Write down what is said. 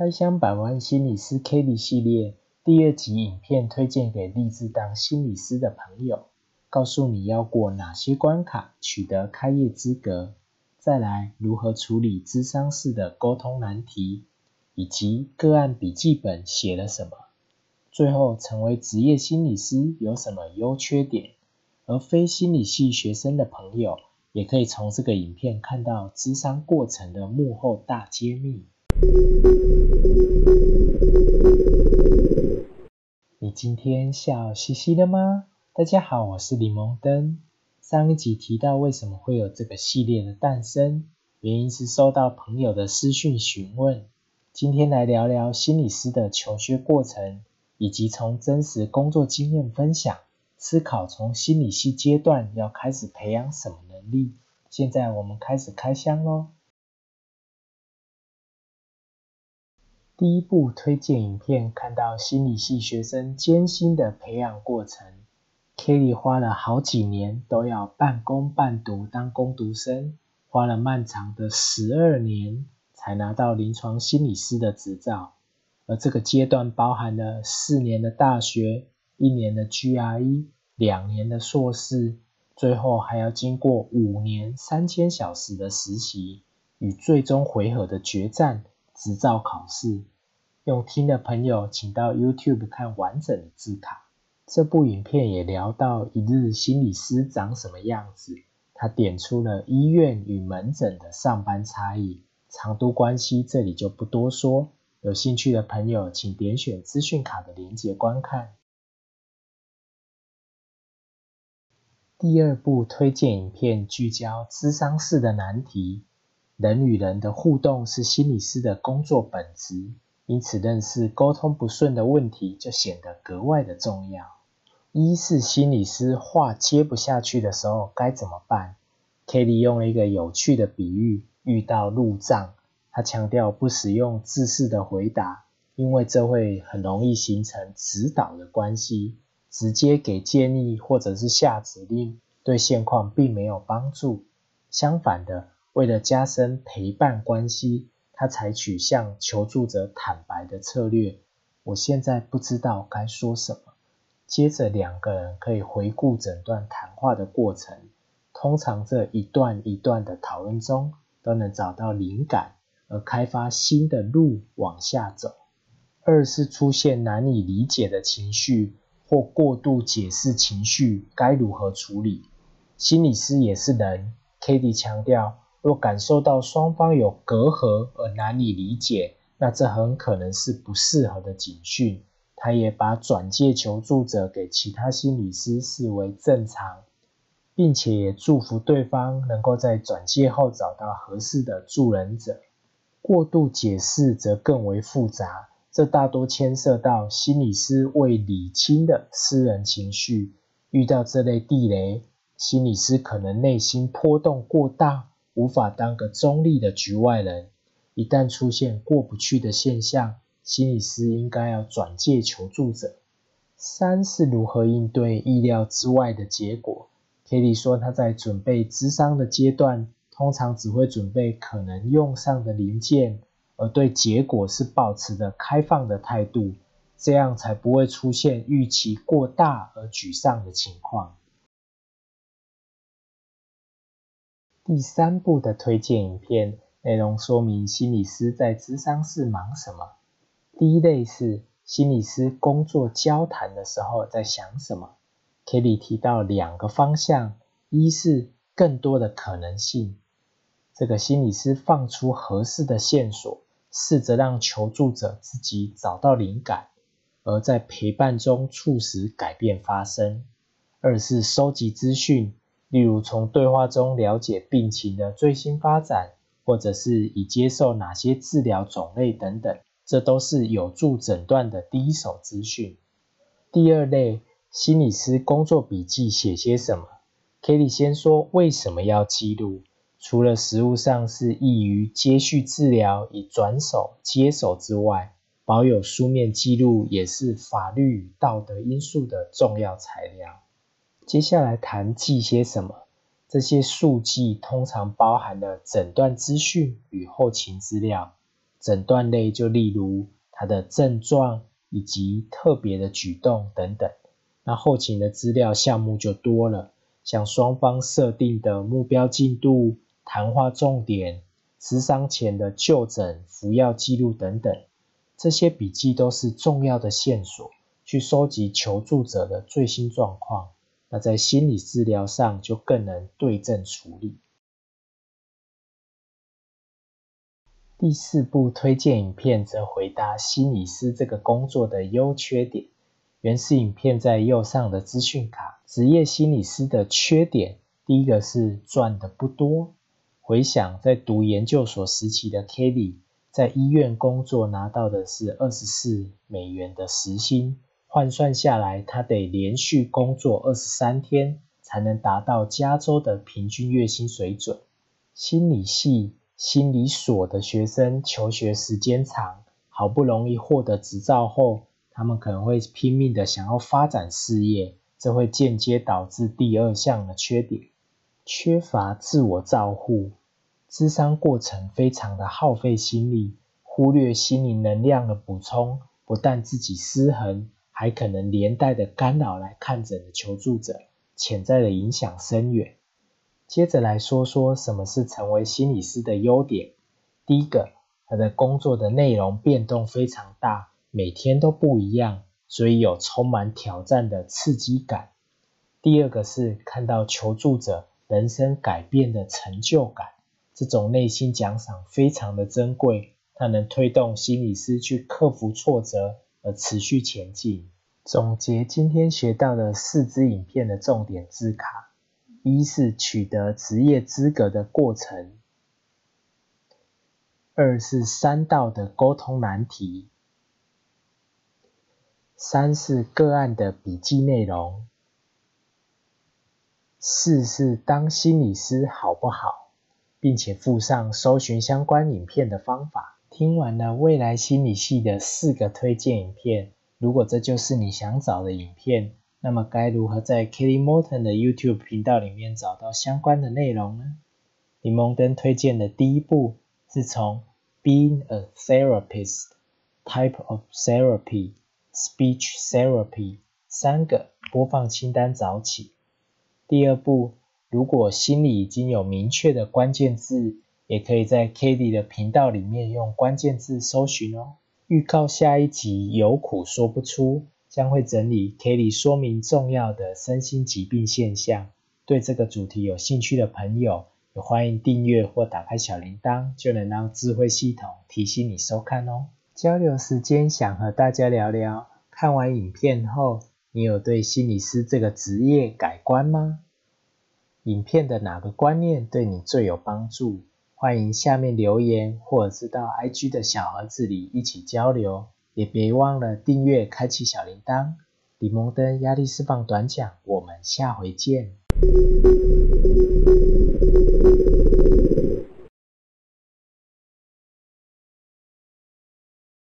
开箱百万心理师 k d 系列第二集影片推荐给立志当心理师的朋友，告诉你要过哪些关卡取得开业资格，再来如何处理智商式的沟通难题，以及个案笔记本写了什么，最后成为职业心理师有什么优缺点，而非心理系学生的朋友也可以从这个影片看到智商过程的幕后大揭秘。今天笑嘻嘻的吗？大家好，我是柠檬灯。上一集提到为什么会有这个系列的诞生，原因是收到朋友的私讯询问。今天来聊聊心理师的求学过程，以及从真实工作经验分享，思考从心理系阶段要开始培养什么能力。现在我们开始开箱喽。第一部推荐影片，看到心理系学生艰辛的培养过程。Kelly 花了好几年都要半工半读当工读生，花了漫长的十二年才拿到临床心理师的执照。而这个阶段包含了四年的大学、一年的 GRE、两年的硕士，最后还要经过五年三千小时的实习与最终回合的决战执照考试。用听的朋友，请到 YouTube 看完整的字卡。这部影片也聊到一日心理师长什么样子，他点出了医院与门诊的上班差异、长度关系，这里就不多说。有兴趣的朋友，请点选资讯卡的连接观看。第二部推荐影片聚焦智商式的难题，人与人的互动是心理师的工作本质。因此，认识沟通不顺的问题就显得格外的重要。一是心理师话接不下去的时候该怎么办？Kelly 用了一个有趣的比喻：遇到路障，他强调不使用自私的回答，因为这会很容易形成指导的关系，直接给建议或者是下指令，对现况并没有帮助。相反的，为了加深陪伴关系。他采取向求助者坦白的策略。我现在不知道该说什么。接着，两个人可以回顾整段谈话的过程。通常这一段一段的讨论中，都能找到灵感，而开发新的路往下走。二是出现难以理解的情绪或过度解释情绪，该如何处理？心理师也是人。，Katie 强调。若感受到双方有隔阂而难以理解，那这很可能是不适合的警讯。他也把转介求助者给其他心理师视为正常，并且也祝福对方能够在转介后找到合适的助人者。过度解释则更为复杂，这大多牵涉到心理师未理清的私人情绪。遇到这类地雷，心理师可能内心波动过大。无法当个中立的局外人，一旦出现过不去的现象，心理师应该要转介求助者。三是如何应对意料之外的结果。Kelly 说他在准备咨商的阶段，通常只会准备可能用上的零件，而对结果是保持着开放的态度，这样才不会出现预期过大而沮丧的情况。第三部的推荐影片内容说明心理师在咨商室忙什么。第一类是心理师工作交谈的时候在想什么。Kelly 提到两个方向，一是更多的可能性，这个心理师放出合适的线索，试着让求助者自己找到灵感，而在陪伴中促使改变发生。二是收集资讯。例如，从对话中了解病情的最新发展，或者是已接受哪些治疗种类等等，这都是有助诊断的第一手资讯。第二类，心理师工作笔记写些什么？Kelly 先说为什么要记录？除了实物上是易于接续治疗以转手接手之外，保有书面记录也是法律与道德因素的重要材料。接下来谈记些什么？这些数据通常包含了诊断资讯与后勤资料。诊断类就例如他的症状以及特别的举动等等。那后勤的资料项目就多了，像双方设定的目标进度、谈话重点、咨商前的就诊、服药记录等等，这些笔记都是重要的线索，去收集求助者的最新状况。那在心理治疗上就更能对症处理。第四部推荐影片则回答心理师这个工作的优缺点。原始影片在右上的资讯卡。职业心理师的缺点，第一个是赚的不多。回想在读研究所时期的 Kelly，在医院工作拿到的是二十四美元的时薪，换算下来，他得连续工作二十三天，才能达到加州的平均月薪水准。心理系、心理所的学生求学时间长，好不容易获得执照后。他们可能会拼命的想要发展事业，这会间接导致第二项的缺点：缺乏自我照护。智商过程非常的耗费心力，忽略心灵能量的补充，不但自己失衡，还可能连带的干扰来看诊的求助者，潜在的影响深远。接着来说说什么是成为心理师的优点。第一个，他的工作的内容变动非常大。每天都不一样，所以有充满挑战的刺激感。第二个是看到求助者人生改变的成就感，这种内心奖赏非常的珍贵，它能推动心理师去克服挫折而持续前进。总结今天学到的四支影片的重点字卡：一是取得职业资格的过程；二是三道的沟通难题。三是个案的笔记内容，四是当心理师好不好，并且附上搜寻相关影片的方法。听完了未来心理系的四个推荐影片，如果这就是你想找的影片，那么该如何在 Kelly Morton 的 YouTube 频道里面找到相关的内容呢？柠檬灯推荐的第一步是从 Being a Therapist Type of Therapy。Speech therapy 三个播放清单找起。第二步，如果心里已经有明确的关键字，也可以在 k a t i e 的频道里面用关键字搜寻哦。预告下一集有苦说不出，将会整理 k a t i e 说明重要的身心疾病现象。对这个主题有兴趣的朋友，也欢迎订阅或打开小铃铛，就能让智慧系统提醒你收看哦。交流时间，想和大家聊聊。看完影片后，你有对心理师这个职业改观吗？影片的哪个观念对你最有帮助？欢迎下面留言，或者是到 IG 的小盒子里一起交流。也别忘了订阅，开启小铃铛。李蒙登压力释放短讲，我们下回见。